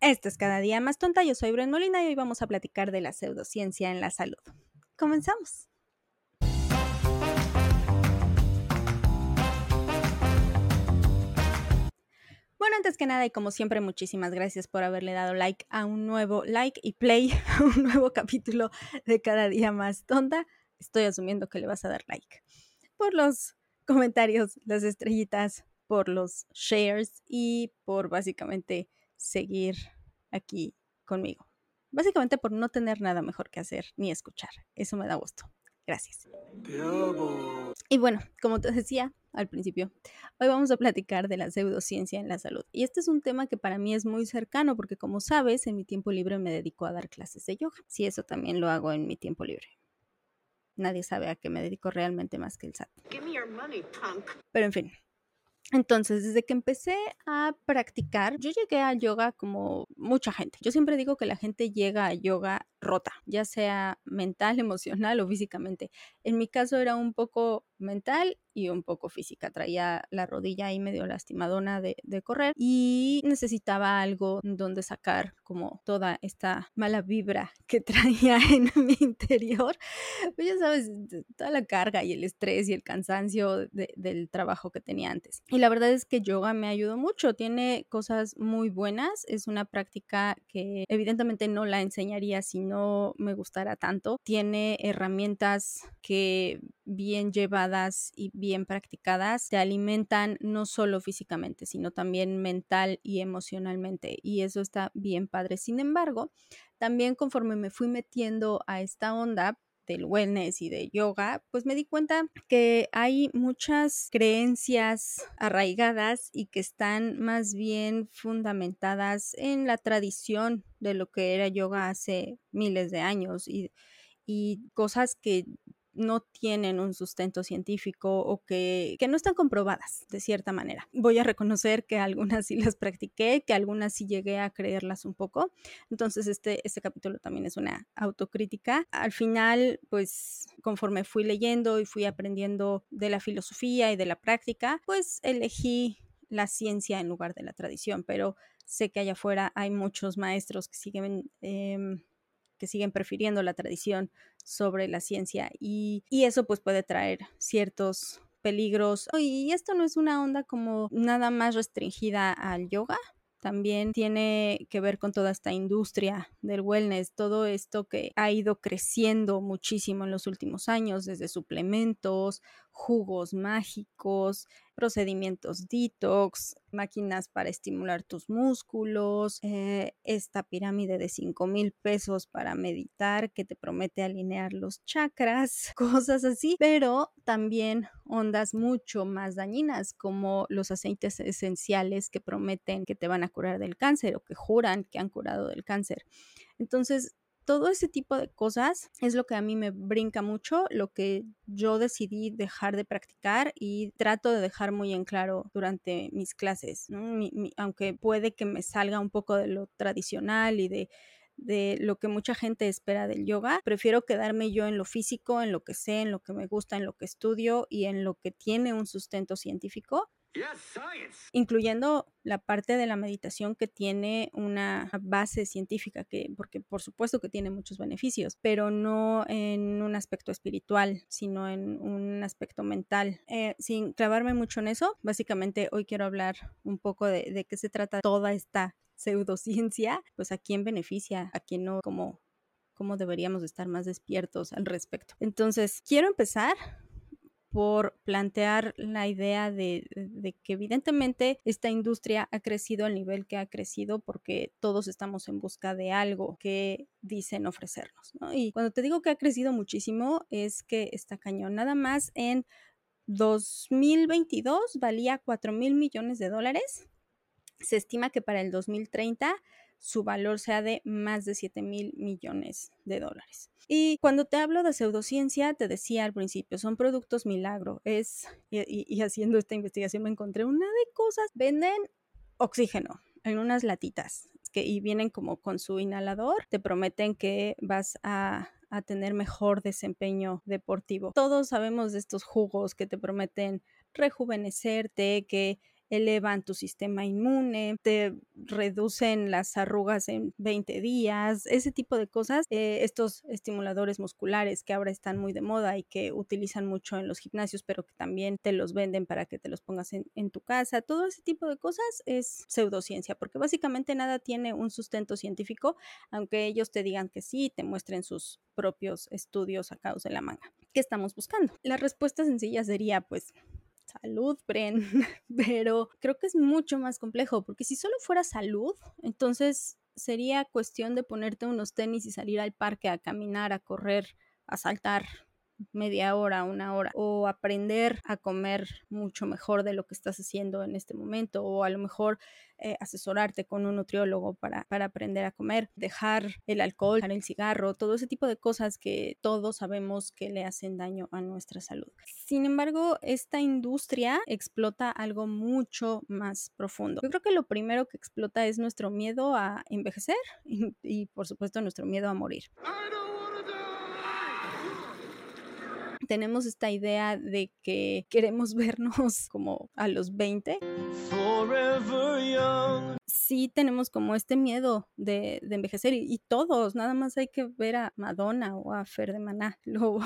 Esto es cada día más tonta. Yo soy Bren Molina y hoy vamos a platicar de la pseudociencia en la salud. Comenzamos. Bueno, antes que nada y como siempre, muchísimas gracias por haberle dado like a un nuevo like y play a un nuevo capítulo de cada día más tonta. Estoy asumiendo que le vas a dar like por los comentarios, las estrellitas, por los shares y por básicamente seguir aquí conmigo. Básicamente por no tener nada mejor que hacer ni escuchar. Eso me da gusto. Gracias. Y bueno, como te decía al principio, hoy vamos a platicar de la pseudociencia en la salud. Y este es un tema que para mí es muy cercano porque como sabes, en mi tiempo libre me dedico a dar clases de yoga. Sí, eso también lo hago en mi tiempo libre. Nadie sabe a qué me dedico realmente más que el SAT. Pero en fin, entonces, desde que empecé a practicar, yo llegué al yoga como mucha gente. Yo siempre digo que la gente llega a yoga rota, ya sea mental, emocional o físicamente. En mi caso era un poco mental y un poco física. Traía la rodilla ahí medio lastimadona de, correr y necesitaba algo donde sacar como toda esta mala vibra que traía en mi interior. Pues ya sabes, toda la carga y el estrés y el cansancio de, del trabajo que tenía antes. Y la verdad es que yoga me ayudó mucho. Tiene cosas muy buenas. Es una práctica que evidentemente no la enseñaría si no me gustara tanto. Tiene herramientas que bien llevadas y bien practicadas te alimentan no solo físicamente, sino también mental y emocionalmente. Y eso está bien padre. Sin embargo, también conforme me fui metiendo a esta onda, del wellness y de yoga, pues me di cuenta que hay muchas creencias arraigadas y que están más bien fundamentadas en la tradición de lo que era yoga hace miles de años y, y cosas que no tienen un sustento científico o que, que, no están comprobadas de cierta manera. Voy a reconocer que algunas sí las practiqué, que algunas sí llegué a creerlas un poco. Entonces este, este capítulo también es una autocrítica. Al final, pues conforme fui leyendo y fui aprendiendo de la filosofía y de la práctica, pues elegí la ciencia en lugar de la tradición, pero sé que allá afuera hay muchos maestros que siguen... Eh, que siguen prefiriendo la tradición sobre la ciencia y, y eso pues puede traer ciertos peligros. Y esto no es una onda como nada más restringida al yoga, también tiene que ver con toda esta industria del wellness, todo esto que ha ido creciendo muchísimo en los últimos años, desde suplementos, jugos mágicos, procedimientos detox, máquinas para estimular tus músculos, eh, esta pirámide de 5 mil pesos para meditar que te promete alinear los chakras, cosas así, pero también ondas mucho más dañinas como los aceites esenciales que prometen que te van a curar del cáncer o que juran que han curado del cáncer. Entonces, todo ese tipo de cosas es lo que a mí me brinca mucho, lo que yo decidí dejar de practicar y trato de dejar muy en claro durante mis clases, aunque puede que me salga un poco de lo tradicional y de de lo que mucha gente espera del yoga. Prefiero quedarme yo en lo físico, en lo que sé, en lo que me gusta, en lo que estudio y en lo que tiene un sustento científico incluyendo la parte de la meditación que tiene una base científica, que, porque por supuesto que tiene muchos beneficios, pero no en un aspecto espiritual, sino en un aspecto mental. Eh, sin clavarme mucho en eso, básicamente hoy quiero hablar un poco de, de qué se trata toda esta pseudociencia, pues a quién beneficia, a quién no, como cómo deberíamos estar más despiertos al respecto. Entonces, quiero empezar por plantear la idea de, que evidentemente esta industria ha crecido al nivel que ha crecido porque todos estamos en busca de algo que dicen ofrecernos. ¿no? Y cuando te digo que ha crecido muchísimo es que está cañón. Nada más en 2022 valía 4 mil millones de dólares. Se estima que para el 2030 su valor sea de más de 7 mil millones de dólares. Y cuando te hablo de pseudociencia, te decía al principio, son productos milagro. Es, y, y haciendo esta investigación me encontré una de cosas, venden oxígeno en unas latitas que, y vienen como con su inhalador, te prometen que vas a a tener mejor desempeño deportivo. Todos sabemos de estos jugos que te prometen rejuvenecerte, que elevan tu sistema inmune, te reducen las arrugas en 20 días, ese tipo de cosas. Eh, estos estimuladores musculares que ahora están muy de moda y que utilizan mucho en los gimnasios, pero que también te los venden para que te los pongas en, en tu casa, todo ese tipo de cosas es pseudociencia, porque básicamente nada tiene un sustento científico, aunque ellos te digan que sí, te muestren sus propios estudios sacados de la manga. ¿Qué estamos buscando? La respuesta sencilla sería, pues, salud, Bren, pero creo que es mucho más complejo, porque si solo fuera salud, entonces sería cuestión de ponerte unos tenis y salir al parque a caminar, a correr, a saltar, media hora, una hora, o aprender a comer mucho mejor de lo que estás haciendo en este momento, o a lo mejor eh, asesorarte con un nutriólogo para, para aprender a comer, dejar el alcohol, dejar el cigarro, todo ese tipo de cosas que todos sabemos que le hacen daño a nuestra salud. Sin embargo, esta industria explota algo mucho más profundo. Yo creo que lo primero que explota es nuestro miedo a envejecer y, y por supuesto nuestro miedo a morir tenemos esta idea de que queremos vernos como a los 20. Sí tenemos como este miedo de, envejecer y, todos, nada más hay que ver a Madonna o a Fer de Maná, lo,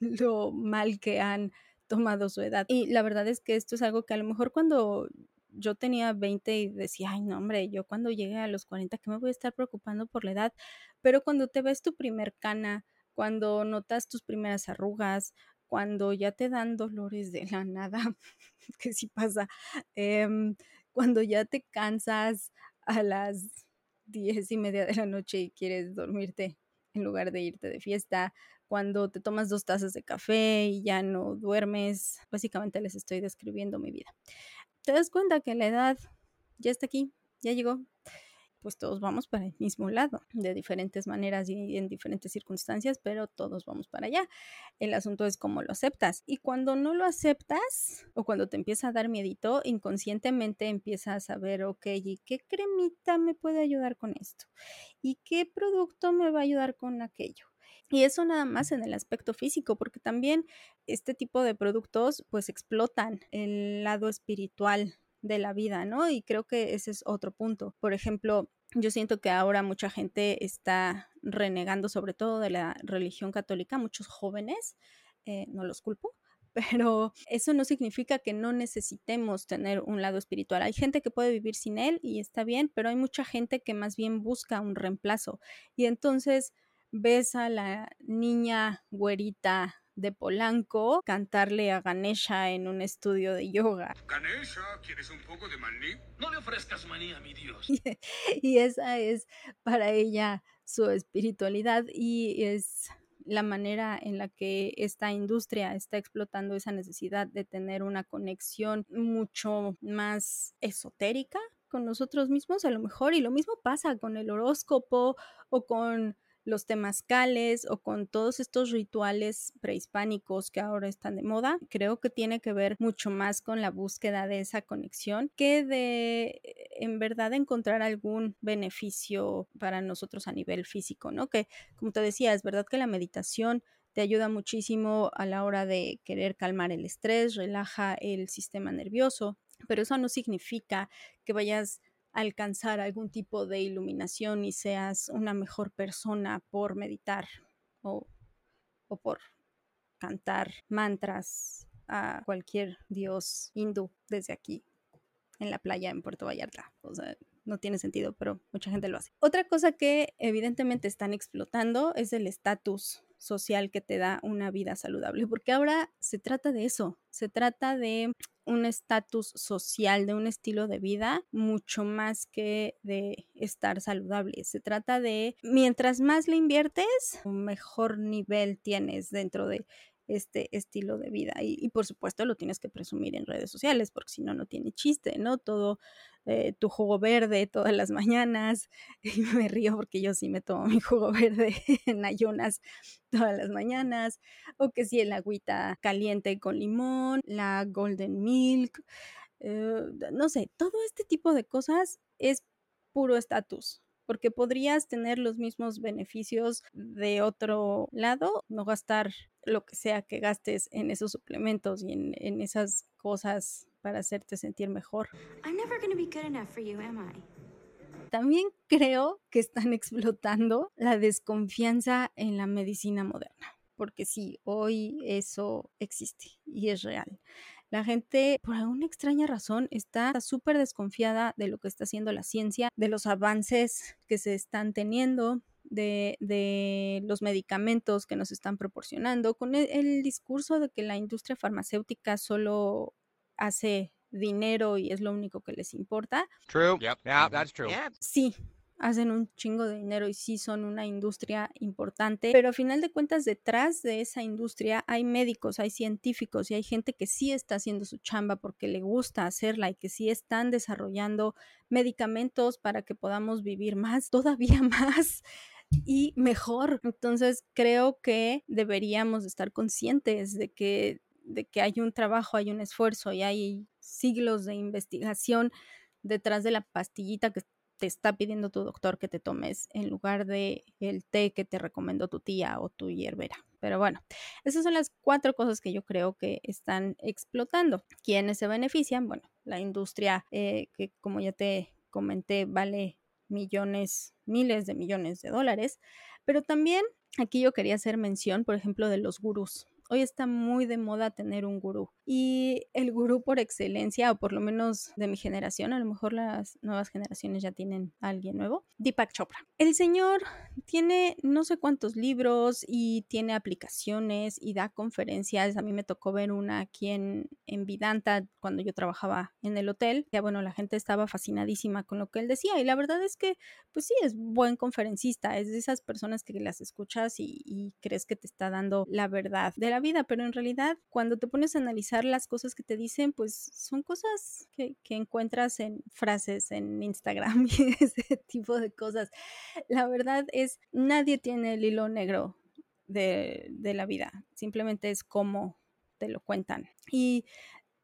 lo mal que han tomado su edad. Y la verdad es que esto es algo que a lo mejor cuando yo tenía 20 y decía, ay, no, hombre, yo cuando llegue a los 40, ¿qué me voy a estar preocupando por la edad? Pero cuando te ves tu primer cana, cuando notas tus primeras arrugas, cuando ya te dan dolores de la nada, que sí pasa, em, cuando ya te cansas a las diez y media de la noche y quieres dormirte en lugar de irte de fiesta, cuando te tomas dos tazas de café y ya no duermes, básicamente les estoy describiendo mi vida. Te das cuenta que la edad ya está aquí, ya llegó, pues todos vamos para el mismo lado, de diferentes maneras y en diferentes circunstancias, pero todos vamos para allá. El asunto es cómo lo aceptas. Y cuando no lo aceptas o cuando te empieza a dar miedito, inconscientemente empiezas a saber, ok, ¿y qué cremita me puede ayudar con esto? ¿Y qué producto me va a ayudar con aquello? Y eso nada más en el aspecto físico, porque también este tipo de productos pues explotan el lado espiritual de la vida, ¿no? Y creo que ese es otro punto. Por ejemplo, yo siento que ahora mucha gente está renegando sobre todo de la religión católica, muchos jóvenes, eh, no los culpo, pero eso no significa que no necesitemos tener un lado espiritual. Hay gente que puede vivir sin él y está bien, pero hay mucha gente que más bien busca un reemplazo. Y entonces ves a la niña güerita de Polanco cantarle a Ganesha en un estudio de yoga. Ganesha, ¿quieres un poco de maní? No le ofrezcas maní a mi Dios. y esa es para ella su espiritualidad y es la manera en la que esta industria está explotando esa necesidad de tener una conexión mucho más esotérica con nosotros mismos a lo mejor y lo mismo pasa con el horóscopo o con los temazcales o con todos estos rituales prehispánicos que ahora están de moda, creo que tiene que ver mucho más con la búsqueda de esa conexión que de en verdad encontrar algún beneficio para nosotros a nivel físico, ¿no? Que como te decía, es verdad que la meditación te ayuda muchísimo a la hora de querer calmar el estrés, relaja el sistema nervioso, pero eso no significa que vayas alcanzar algún tipo de iluminación y seas una mejor persona por meditar o, por cantar mantras a cualquier dios hindú desde aquí en la playa en Puerto Vallarta. O sea, no tiene sentido, pero mucha gente lo hace. Otra cosa que evidentemente están explotando es el estatus social que te da una vida saludable, porque ahora se trata de eso, se trata de un estatus social, de un estilo de vida, mucho más que de estar saludable. Se trata de, mientras más le inviertes, mejor nivel tienes dentro de este estilo de vida. Y, por supuesto lo tienes que presumir en redes sociales, porque si no, no tiene chiste, ¿no? Todo eh, tu jugo verde todas las mañanas. Y me río porque yo sí me tomo mi jugo verde en ayunas todas las mañanas. O que si el agüita caliente con limón, la golden milk, eh, no sé, todo este tipo de cosas es puro estatus porque podrías tener los mismos beneficios de otro lado, no gastar lo que sea que gastes en esos suplementos y en, en esas cosas para hacerte sentir mejor. También creo que están explotando la desconfianza en la medicina moderna, porque sí, hoy eso existe y es real. La gente, por alguna extraña razón, está súper desconfiada de lo que está haciendo la ciencia, de los avances que se están teniendo, de, los medicamentos que nos están proporcionando, con el, el, discurso de que la industria farmacéutica solo hace dinero y es lo único que les importa. True. Yeah, that's true. Sí, hacen un chingo de dinero y sí son una industria importante, pero a final de cuentas detrás de esa industria hay médicos, hay científicos y hay gente que sí está haciendo su chamba porque le gusta hacerla y que sí están desarrollando medicamentos para que podamos vivir más, todavía más y mejor. Entonces creo que deberíamos estar conscientes de que de que hay un trabajo, hay un esfuerzo y hay siglos de investigación detrás de la pastillita que está pidiendo tu doctor que te tomes en lugar de el té que te recomendó tu tía o tu hierbera. Pero bueno, esas son las cuatro cosas que yo creo que están explotando. ¿Quiénes se benefician? Bueno, la industria eh, que como ya te comenté vale millones, miles de millones de dólares, pero también aquí yo quería hacer mención, por ejemplo, de los gurús. Hoy está muy de moda tener un gurú y el gurú por excelencia, o por lo menos de mi generación, a lo mejor las nuevas generaciones ya tienen a alguien nuevo, Deepak Chopra. El señor tiene no sé cuántos libros y tiene aplicaciones y da conferencias. A mí me tocó ver una aquí en, en Vidanta cuando yo trabajaba en el hotel. Ya bueno, la gente estaba fascinadísima con lo que él decía y la verdad es que, pues sí, es buen conferencista, es de esas personas que las escuchas y, y crees que te está dando la verdad de la vida, pero en realidad cuando te pones a analizar las cosas que te dicen, pues son cosas que, que encuentras en frases en Instagram y ese tipo de cosas. La verdad es, nadie tiene el hilo negro de, de la vida, simplemente es como te lo cuentan. Y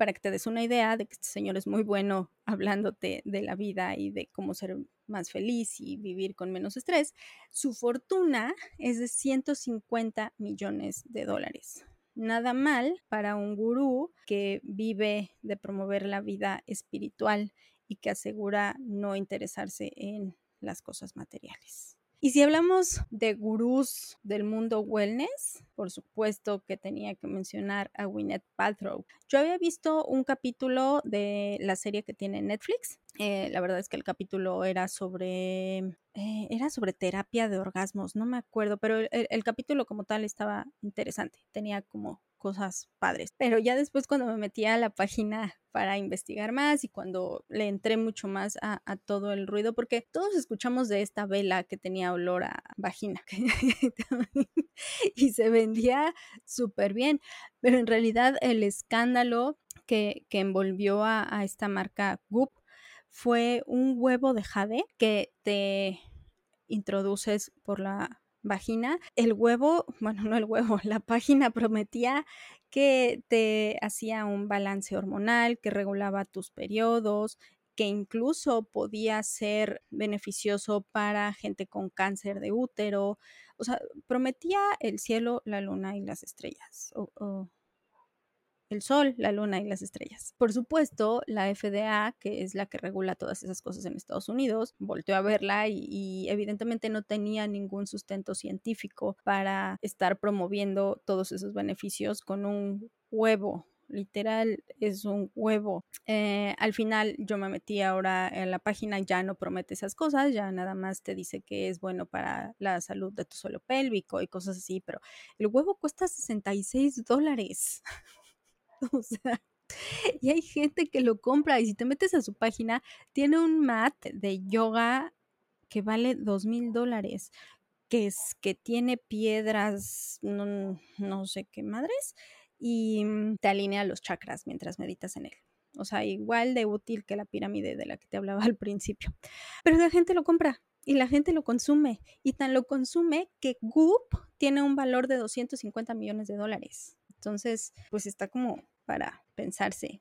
para que te des una idea de que este señor es muy bueno hablándote de la vida y de cómo ser más feliz y vivir con menos estrés, su fortuna es de 150 millones de dólares. Nada mal para un gurú que vive de promover la vida espiritual y que asegura no interesarse en las cosas materiales. Y si hablamos de gurús del mundo wellness, por supuesto que tenía que mencionar a Gwyneth Paltrow. Yo había visto un capítulo de la serie que tiene Netflix. Eh, la verdad es que el capítulo era sobre eh, era sobre terapia de orgasmos, no me acuerdo, pero el, capítulo como tal estaba interesante, tenía como cosas padres. Pero ya después cuando me metí a la página para investigar más y cuando le entré mucho más a, todo el ruido, porque todos escuchamos de esta vela que tenía olor a vagina y se vendía súper bien, pero en realidad el escándalo que, envolvió a, a esta marca Goop fue un huevo de jade que te introduces por la vagina. El huevo, bueno, no el huevo, la página prometía que te hacía un balance hormonal, que regulaba tus periodos, que incluso podía ser beneficioso para gente con cáncer de útero. O sea, prometía el cielo, la luna y las estrellas. O, el sol, la luna y las estrellas. Por supuesto, la FDA, que es la que regula todas esas cosas en Estados Unidos, volteó a verla y, evidentemente no tenía ningún sustento científico para estar promoviendo todos esos beneficios con un huevo literal es un huevo. Eh, al final yo me metí ahora en la página, ya no promete esas cosas, ya nada más te dice que es bueno para la salud de tu suelo pélvico y cosas así, pero el huevo cuesta 66 dólares. o sea, y hay gente que lo compra y si te metes a su página, tiene un mat de yoga que vale dos mil dólares, que es que tiene piedras, no, no sé qué madres, y mm, te alinea los chakras mientras meditas en él. O sea, igual de útil que la pirámide de la que te hablaba al principio. Pero la gente lo compra y la gente lo consume. Y tan lo consume que Goop tiene un valor de 250 millones de dólares. Entonces, pues está como para pensarse.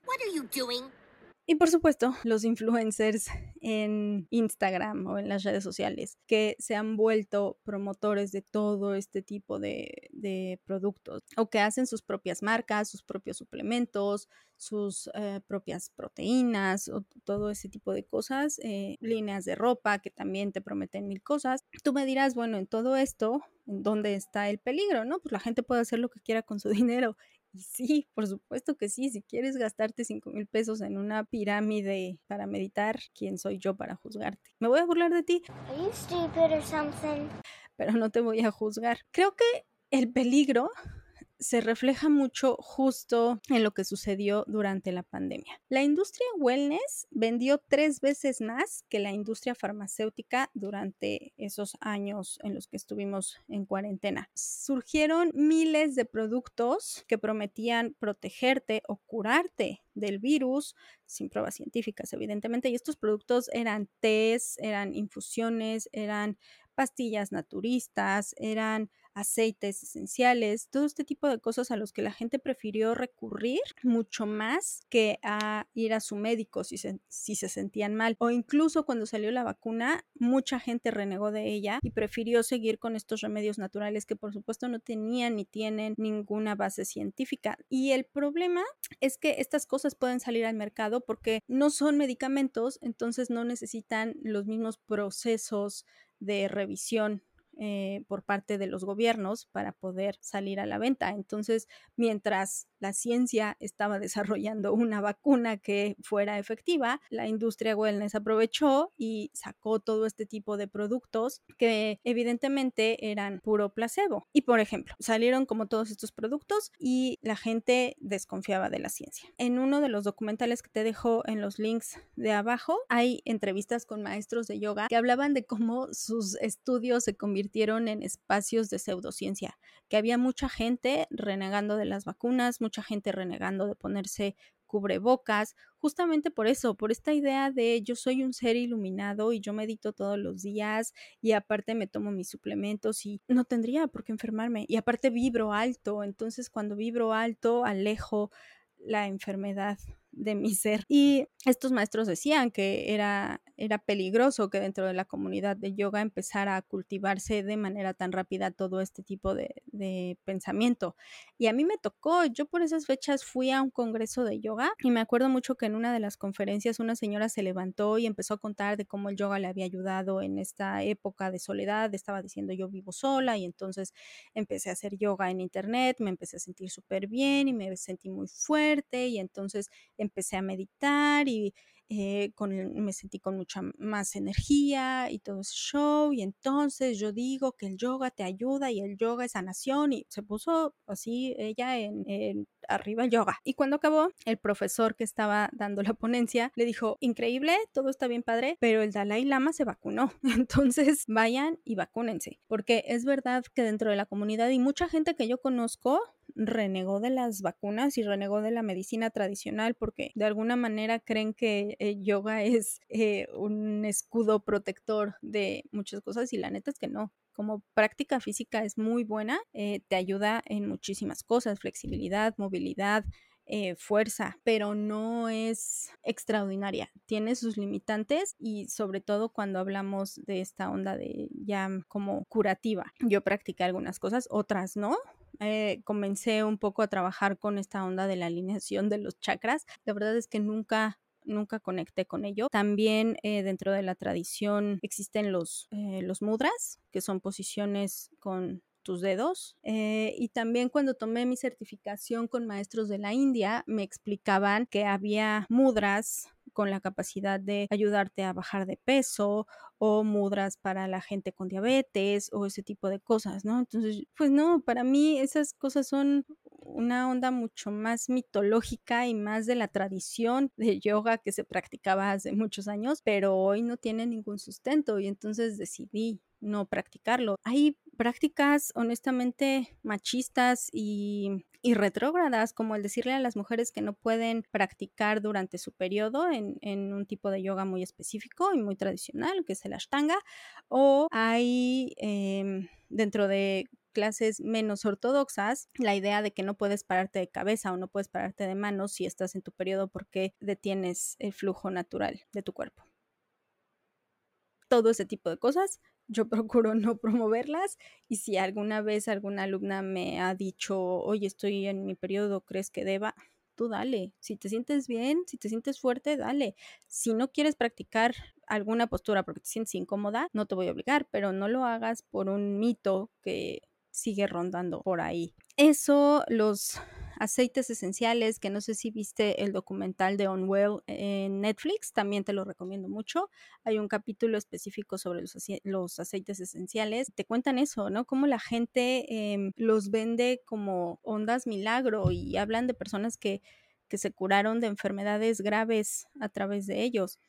Y por supuesto, los influencers en Instagram o en las redes sociales que se han vuelto promotores de todo este tipo de, de productos o que hacen sus propias marcas, sus propios suplementos, sus eh, propias proteínas o todo ese tipo de cosas, eh, líneas de ropa que también te prometen mil cosas. Tú me dirás, bueno, en todo esto, ¿en dónde está el peligro? ¿No? Pues la gente puede hacer lo que quiera con su dinero. Y sí, por supuesto que sí, si quieres gastarte cinco mil pesos en una pirámide para meditar, ¿quién soy yo para juzgarte? Me voy a burlar de ti. Pero no te voy a juzgar. Creo que el peligro se refleja mucho justo en lo que sucedió durante la pandemia. La industria wellness vendió tres veces más que la industria farmacéutica durante esos años en los que estuvimos en cuarentena. Surgieron miles de productos que prometían protegerte o curarte del virus, sin pruebas científicas, evidentemente, y estos productos eran tés, eran infusiones, eran pastillas naturistas, eran aceites esenciales, todo este tipo de cosas a los que la gente prefirió recurrir mucho más que a ir a su médico si se, sentían mal. O incluso cuando salió la vacuna, mucha gente renegó de ella y prefirió seguir con estos remedios naturales que por supuesto no tenían ni tienen ninguna base científica. Y el problema es que estas cosas pueden salir al mercado porque no son medicamentos, entonces no necesitan los mismos procesos de revisión eh, por parte de los gobiernos para poder salir a la venta. Entonces, mientras la ciencia estaba desarrollando una vacuna que fuera efectiva, la industria wellness aprovechó y sacó todo este tipo de productos que evidentemente eran puro placebo. Y por ejemplo, salieron como todos estos productos y la gente desconfiaba de la ciencia. En uno de los documentales que te dejo en los links de abajo, hay entrevistas con maestros de yoga que hablaban de cómo sus estudios se convirtieron en espacios de pseudociencia, que había mucha gente renegando de las vacunas, mucha gente renegando de ponerse cubrebocas, justamente por eso, por esta idea de yo soy un ser iluminado y yo medito todos los días y aparte me tomo mis suplementos y no tendría por qué enfermarme. Y aparte vibro alto, entonces cuando vibro alto alejo la enfermedad de mi ser. Y estos maestros decían que era, era peligroso que dentro de la comunidad de yoga empezara a cultivarse de manera tan rápida todo este tipo de, de, pensamiento. Y a mí me tocó, yo por esas fechas fui a un congreso de yoga y me acuerdo mucho que en una de las conferencias una señora se levantó y empezó a contar de cómo el yoga le había ayudado en esta época de soledad. Estaba diciendo yo vivo sola y entonces empecé a hacer yoga en internet, me empecé a sentir súper bien y me sentí muy fuerte y entonces empecé a meditar y eh, con, me sentí con mucha más energía y todo ese show y entonces yo digo que el yoga te ayuda y el yoga es sanación y se puso así ella en, arriba el yoga. Y cuando acabó el profesor que estaba dando la ponencia le dijo increíble todo está bien padre pero el Dalai Lama se vacunó entonces vayan y vacúnense porque es verdad que dentro de la comunidad y mucha gente que yo conozco renegó de las vacunas y renegó de la medicina tradicional porque de alguna manera creen que el yoga es eh, un escudo protector de muchas cosas y la neta es que no. Como práctica física es muy buena, eh, te ayuda en muchísimas cosas, flexibilidad, movilidad, eh, fuerza, pero no es extraordinaria. Tiene sus limitantes y sobre todo cuando hablamos de esta onda de ya como curativa. Yo practiqué algunas cosas, otras no. Eh, comencé un poco a trabajar con esta onda de la alineación de los chakras. La verdad es que nunca nunca conecté con ello. También eh, dentro de la tradición existen los, los mudras, que son posiciones con tus dedos. Eh, y también cuando tomé mi certificación con maestros de la India, me explicaban que había mudras con la capacidad de ayudarte a bajar de peso o mudras para la gente con diabetes o ese tipo de cosas, ¿no? Entonces, pues no, para mí esas cosas son una onda mucho más mitológica y más de la tradición de yoga que se practicaba hace muchos años, pero hoy no tiene ningún sustento y entonces decidí no practicarlo. Hay prácticas honestamente machistas y, y, retrógradas, como el decirle a las mujeres que no pueden practicar durante su periodo en, en, un tipo de yoga muy específico y muy tradicional, que es el ashtanga, o hay eh, dentro de clases menos ortodoxas, la idea de que no puedes pararte de cabeza o no puedes pararte de manos si estás en tu periodo porque detienes el flujo natural de tu cuerpo. Todo ese tipo de cosas yo procuro no promoverlas y si alguna vez alguna alumna me ha dicho, oye, estoy en mi periodo, ¿crees que deba? Tú dale, si te sientes bien, si te sientes fuerte, dale. Si no quieres practicar alguna postura porque te sientes incómoda, no te voy a obligar, pero no lo hagas por un mito que sigue rondando por ahí. Eso, los aceites esenciales, que no sé si viste el documental de Unwell en Netflix, también te lo recomiendo mucho. Hay un capítulo específico sobre los, aceites esenciales. Te cuentan eso, ¿no? Cómo la gente em, los vende como ondas milagro y hablan de personas que, que se curaron de enfermedades graves a través de ellos.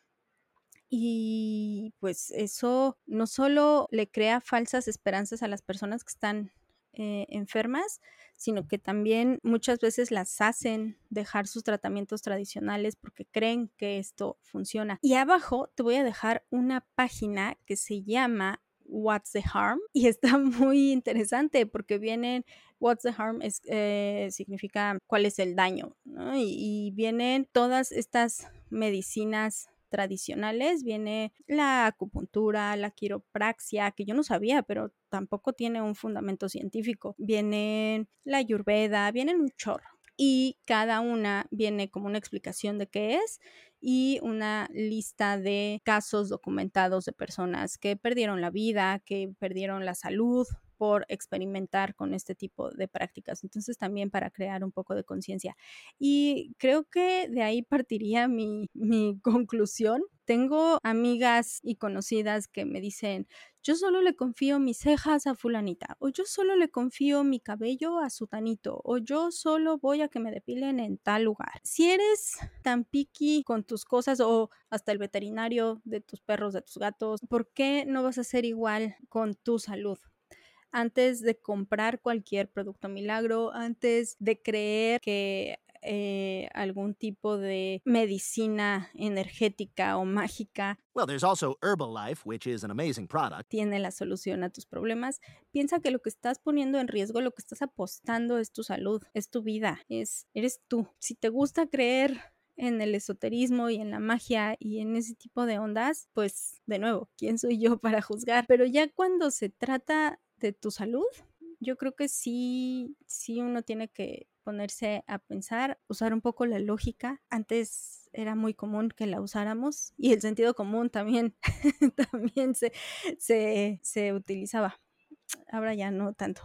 Y pues eso no solo le crea falsas esperanzas a las personas que están eh, enfermas, sino que también muchas veces las hacen dejar sus tratamientos tradicionales porque creen que esto funciona. Y abajo te voy a dejar una página que se llama What's the Harm y está muy interesante porque vienen What's the Harm es, eh, significa cuál es el daño y vienen todas estas medicinas tradicionales viene la acupuntura, la quiropraxia, que yo no sabía, pero tampoco tiene un fundamento científico. Viene la ayurveda, vienen un chorro y cada una viene como una explicación de qué es y una lista de casos documentados de personas que perdieron la vida, que perdieron la salud por experimentar con este tipo de prácticas. Entonces también para crear un poco de conciencia. Y creo que de ahí partiría mi, mi conclusión. Tengo amigas y conocidas que me dicen, yo solo le confío mis cejas a fulanita, o yo solo le confío mi cabello a sutanito, o yo solo voy a que me depilen en tal lugar. Si eres tan picky con tus cosas o hasta el veterinario de tus perros, de tus gatos, ¿por qué no vas a ser igual con tu salud? Antes de comprar cualquier producto milagro, antes de creer que eh, algún tipo de medicina energética o mágica. Well, there's also Herbalife, which is an amazing product. Tiene la solución a tus problemas. Piensa que lo que estás poniendo en riesgo, lo que estás apostando es tu salud, es tu vida, es eres tú. Si te gusta creer en el esoterismo y en la magia y en ese tipo de ondas, pues de nuevo, ¿quién soy yo para juzgar? Pero ya cuando se trata de tu salud, yo creo que sí, sí uno tiene que ponerse a pensar, usar un poco la lógica. Antes era muy común que la usáramos y el sentido común también, también se, se, utilizaba. Ahora ya no tanto.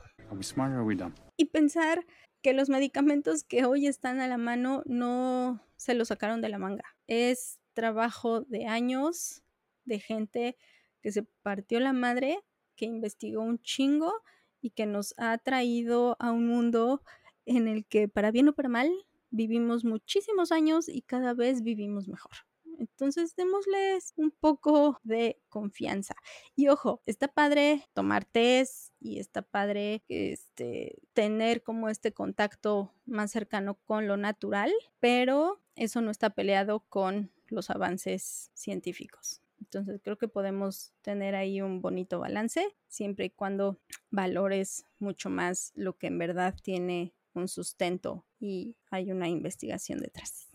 Y pensar que los medicamentos que hoy están a la mano no se los sacaron de la manga. Es trabajo de años de gente que se partió la madre que investigó un chingo y que nos ha traído a un mundo en el que para bien o para mal vivimos muchísimos años y cada vez vivimos mejor. Entonces démosles un poco de confianza. Y ojo, está padre tomar test y está padre este, tener como este contacto más cercano con lo natural, pero eso no está peleado con los avances científicos. Entonces creo que podemos tener ahí un bonito balance siempre y cuando valores mucho más lo que en verdad tiene un sustento y hay una investigación detrás.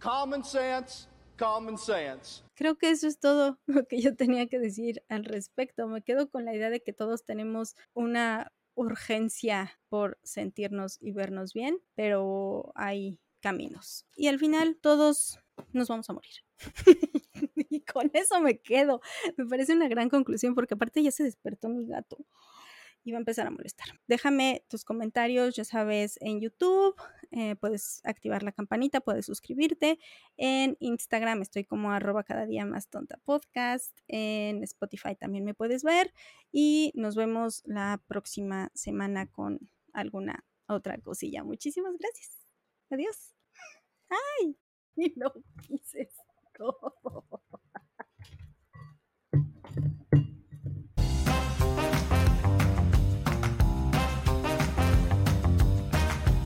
Common sense, common sense. Creo que eso es todo lo que yo tenía que decir al respecto. Me quedo con la idea de que todos tenemos una urgencia por sentirnos y vernos bien, pero hay caminos. Y al final todos nos vamos a morir. y con eso me quedo. Me parece una gran conclusión porque aparte ya se despertó mi gato y va a empezar a molestar. Déjame tus comentarios, ya sabes, en YouTube, eh, puedes activar la campanita, puedes suscribirte. En Instagram estoy como arroba cada día más tonta podcast. En Spotify también me puedes ver. Y nos vemos la próxima semana con alguna otra cosilla. Muchísimas gracias. Adiós. Ay, y lo pises todo. Oh.